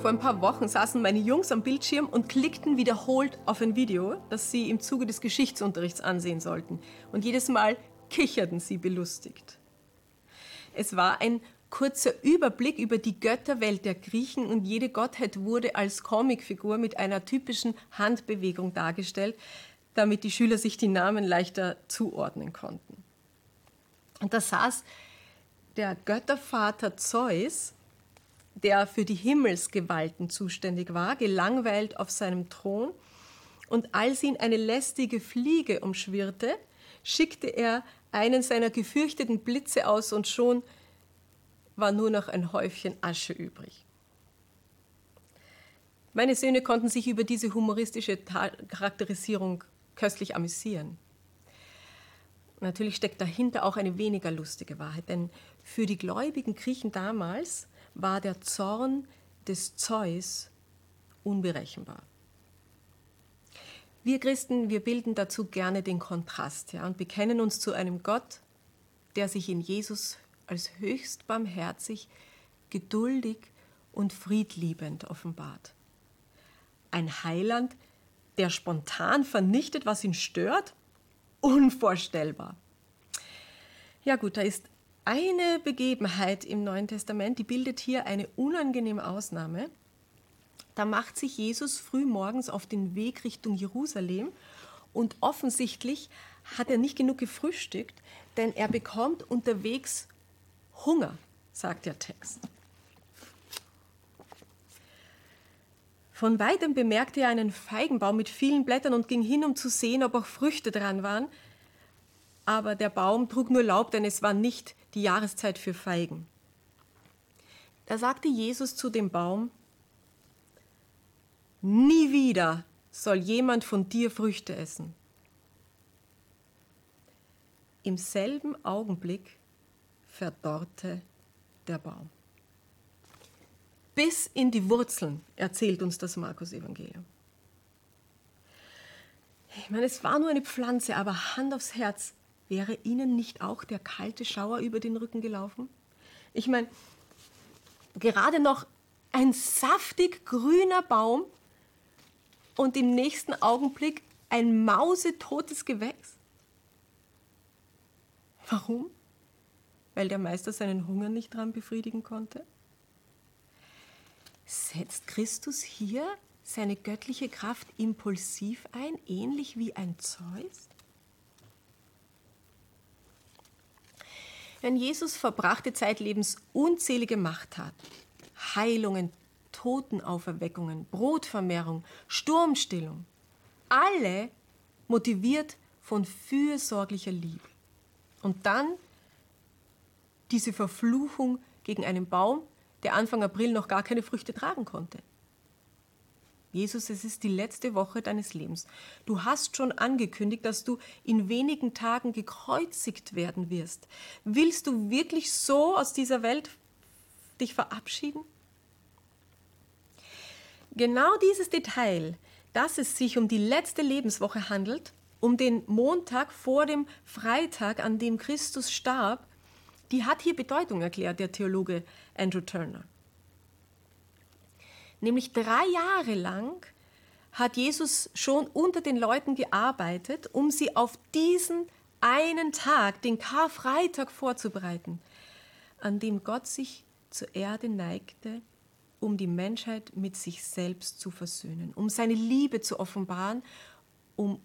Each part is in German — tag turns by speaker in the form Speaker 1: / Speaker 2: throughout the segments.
Speaker 1: vor ein paar Wochen saßen meine Jungs am Bildschirm und klickten wiederholt auf ein Video, das sie im Zuge des Geschichtsunterrichts ansehen sollten. Und jedes Mal kicherten sie belustigt. Es war ein kurzer Überblick über die Götterwelt der Griechen und jede Gottheit wurde als Comicfigur mit einer typischen Handbewegung dargestellt, damit die Schüler sich die Namen leichter zuordnen konnten. Und da saß der Göttervater Zeus, der für die Himmelsgewalten zuständig war, gelangweilt auf seinem Thron. Und als ihn eine lästige Fliege umschwirrte, schickte er einen seiner gefürchteten Blitze aus und schon war nur noch ein Häufchen Asche übrig. Meine Söhne konnten sich über diese humoristische Charakterisierung köstlich amüsieren. Natürlich steckt dahinter auch eine weniger lustige Wahrheit, denn für die gläubigen Griechen damals war der Zorn des Zeus unberechenbar. Wir Christen, wir bilden dazu gerne den Kontrast ja, und bekennen uns zu einem Gott, der sich in Jesus als höchst barmherzig, geduldig und friedliebend offenbart. Ein Heiland, der spontan vernichtet, was ihn stört? Unvorstellbar. Ja gut, da ist eine Begebenheit im Neuen Testament, die bildet hier eine unangenehme Ausnahme. Da macht sich Jesus früh morgens auf den Weg Richtung Jerusalem und offensichtlich hat er nicht genug gefrühstückt, denn er bekommt unterwegs Hunger, sagt der Text. Von weitem bemerkte er einen Feigenbaum mit vielen Blättern und ging hin, um zu sehen, ob auch Früchte dran waren. Aber der Baum trug nur Laub, denn es war nicht die Jahreszeit für Feigen. Da sagte Jesus zu dem Baum, Nie wieder soll jemand von dir Früchte essen. Im selben Augenblick verdorrte der Baum. Bis in die Wurzeln erzählt uns das Markus-Evangelium. Ich meine, es war nur eine Pflanze, aber Hand aufs Herz, wäre Ihnen nicht auch der kalte Schauer über den Rücken gelaufen? Ich meine, gerade noch ein saftig grüner Baum und im nächsten Augenblick ein mausetotes Gewächs. Warum? weil der Meister seinen Hunger nicht dran befriedigen konnte? Setzt Christus hier seine göttliche Kraft impulsiv ein, ähnlich wie ein Zeus? Wenn Jesus verbrachte zeitlebens unzählige Machttaten, Heilungen, Totenauferweckungen, Brotvermehrung, Sturmstillung, alle motiviert von fürsorglicher Liebe. Und dann diese Verfluchung gegen einen Baum, der Anfang April noch gar keine Früchte tragen konnte. Jesus, es ist die letzte Woche deines Lebens. Du hast schon angekündigt, dass du in wenigen Tagen gekreuzigt werden wirst. Willst du wirklich so aus dieser Welt dich verabschieden? Genau dieses Detail, dass es sich um die letzte Lebenswoche handelt, um den Montag vor dem Freitag, an dem Christus starb, die hat hier Bedeutung erklärt, der Theologe Andrew Turner. Nämlich drei Jahre lang hat Jesus schon unter den Leuten gearbeitet, um sie auf diesen einen Tag, den Karfreitag, vorzubereiten, an dem Gott sich zur Erde neigte, um die Menschheit mit sich selbst zu versöhnen, um seine Liebe zu offenbaren, um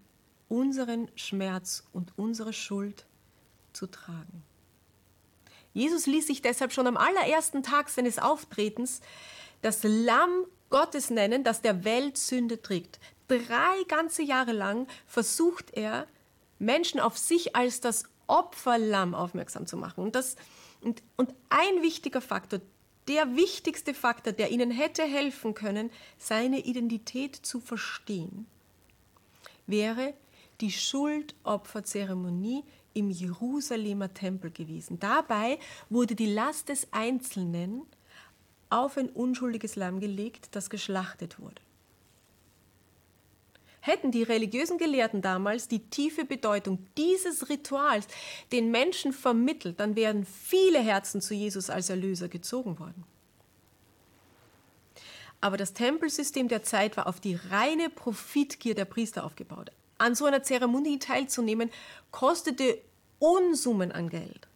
Speaker 1: unseren Schmerz und unsere Schuld zu tragen. Jesus ließ sich deshalb schon am allerersten Tag seines Auftretens das Lamm Gottes nennen, das der Welt Sünde trägt. Drei ganze Jahre lang versucht er, Menschen auf sich als das Opferlamm aufmerksam zu machen. Und, das, und, und ein wichtiger Faktor, der wichtigste Faktor, der ihnen hätte helfen können, seine Identität zu verstehen, wäre die Schuldopferzeremonie im Jerusalemer Tempel gewesen. Dabei wurde die Last des Einzelnen auf ein unschuldiges Lamm gelegt, das geschlachtet wurde. Hätten die religiösen Gelehrten damals die tiefe Bedeutung dieses Rituals den Menschen vermittelt, dann wären viele Herzen zu Jesus als Erlöser gezogen worden. Aber das Tempelsystem der Zeit war auf die reine Profitgier der Priester aufgebaut. An so einer Zeremonie teilzunehmen, kostete Unsummen an Geld.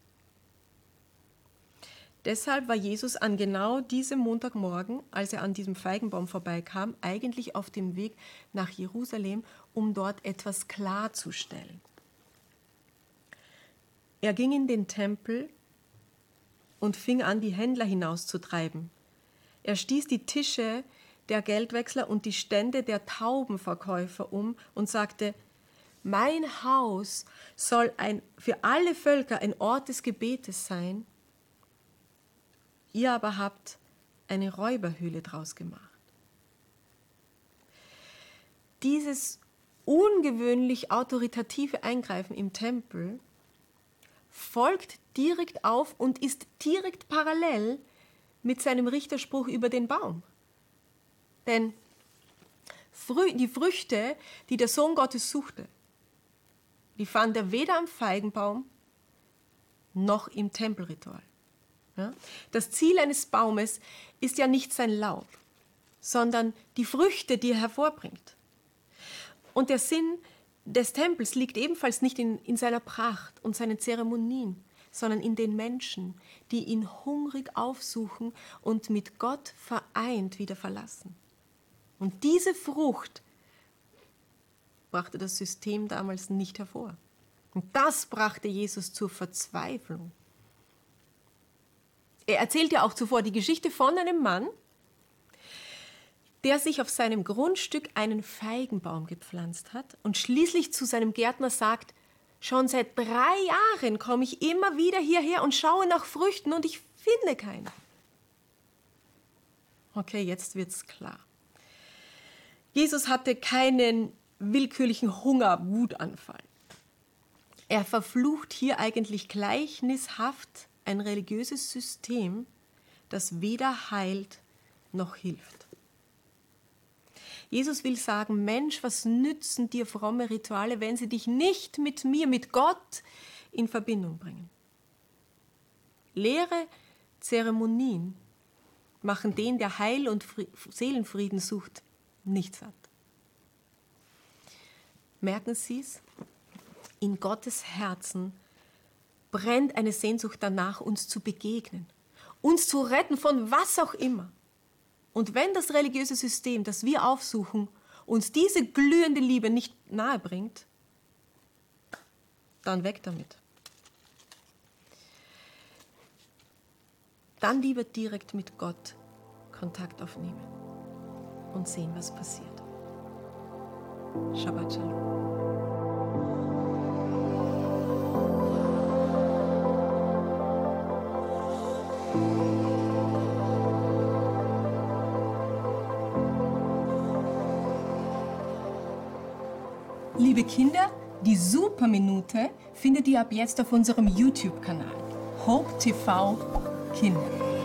Speaker 1: Deshalb war Jesus an genau diesem Montagmorgen, als er an diesem Feigenbaum vorbeikam, eigentlich auf dem Weg nach Jerusalem, um dort etwas klarzustellen. Er ging in den Tempel und fing an, die Händler hinauszutreiben. Er stieß die Tische der Geldwechsler und die Stände der Taubenverkäufer um und sagte, mein Haus soll ein, für alle Völker ein Ort des Gebetes sein, ihr aber habt eine Räuberhöhle draus gemacht. Dieses ungewöhnlich autoritative Eingreifen im Tempel folgt direkt auf und ist direkt parallel mit seinem Richterspruch über den Baum. Denn die Früchte, die der Sohn Gottes suchte, die fand er weder am Feigenbaum noch im Tempelritual. Ja? Das Ziel eines Baumes ist ja nicht sein Laub, sondern die Früchte, die er hervorbringt. Und der Sinn des Tempels liegt ebenfalls nicht in, in seiner Pracht und seinen Zeremonien, sondern in den Menschen, die ihn hungrig aufsuchen und mit Gott vereint wieder verlassen. Und diese Frucht brachte das System damals nicht hervor. Und das brachte Jesus zur Verzweiflung. Er erzählt ja auch zuvor die Geschichte von einem Mann, der sich auf seinem Grundstück einen Feigenbaum gepflanzt hat und schließlich zu seinem Gärtner sagt, schon seit drei Jahren komme ich immer wieder hierher und schaue nach Früchten und ich finde keine. Okay, jetzt wird's klar. Jesus hatte keinen willkürlichen Hunger-Wutanfall. Er verflucht hier eigentlich gleichnishaft ein religiöses System, das weder heilt noch hilft. Jesus will sagen, Mensch, was nützen dir fromme Rituale, wenn sie dich nicht mit mir, mit Gott in Verbindung bringen? Leere Zeremonien machen den, der Heil und Seelenfrieden sucht, nicht satt. Merken Sie es? In Gottes Herzen brennt eine Sehnsucht danach, uns zu begegnen, uns zu retten von was auch immer. Und wenn das religiöse System, das wir aufsuchen, uns diese glühende Liebe nicht nahe bringt, dann weg damit. Dann lieber direkt mit Gott Kontakt aufnehmen und sehen, was passiert. Shabbat Shalom. Liebe Kinder, die Superminute findet ihr ab jetzt auf unserem YouTube-Kanal Hope TV Kinder.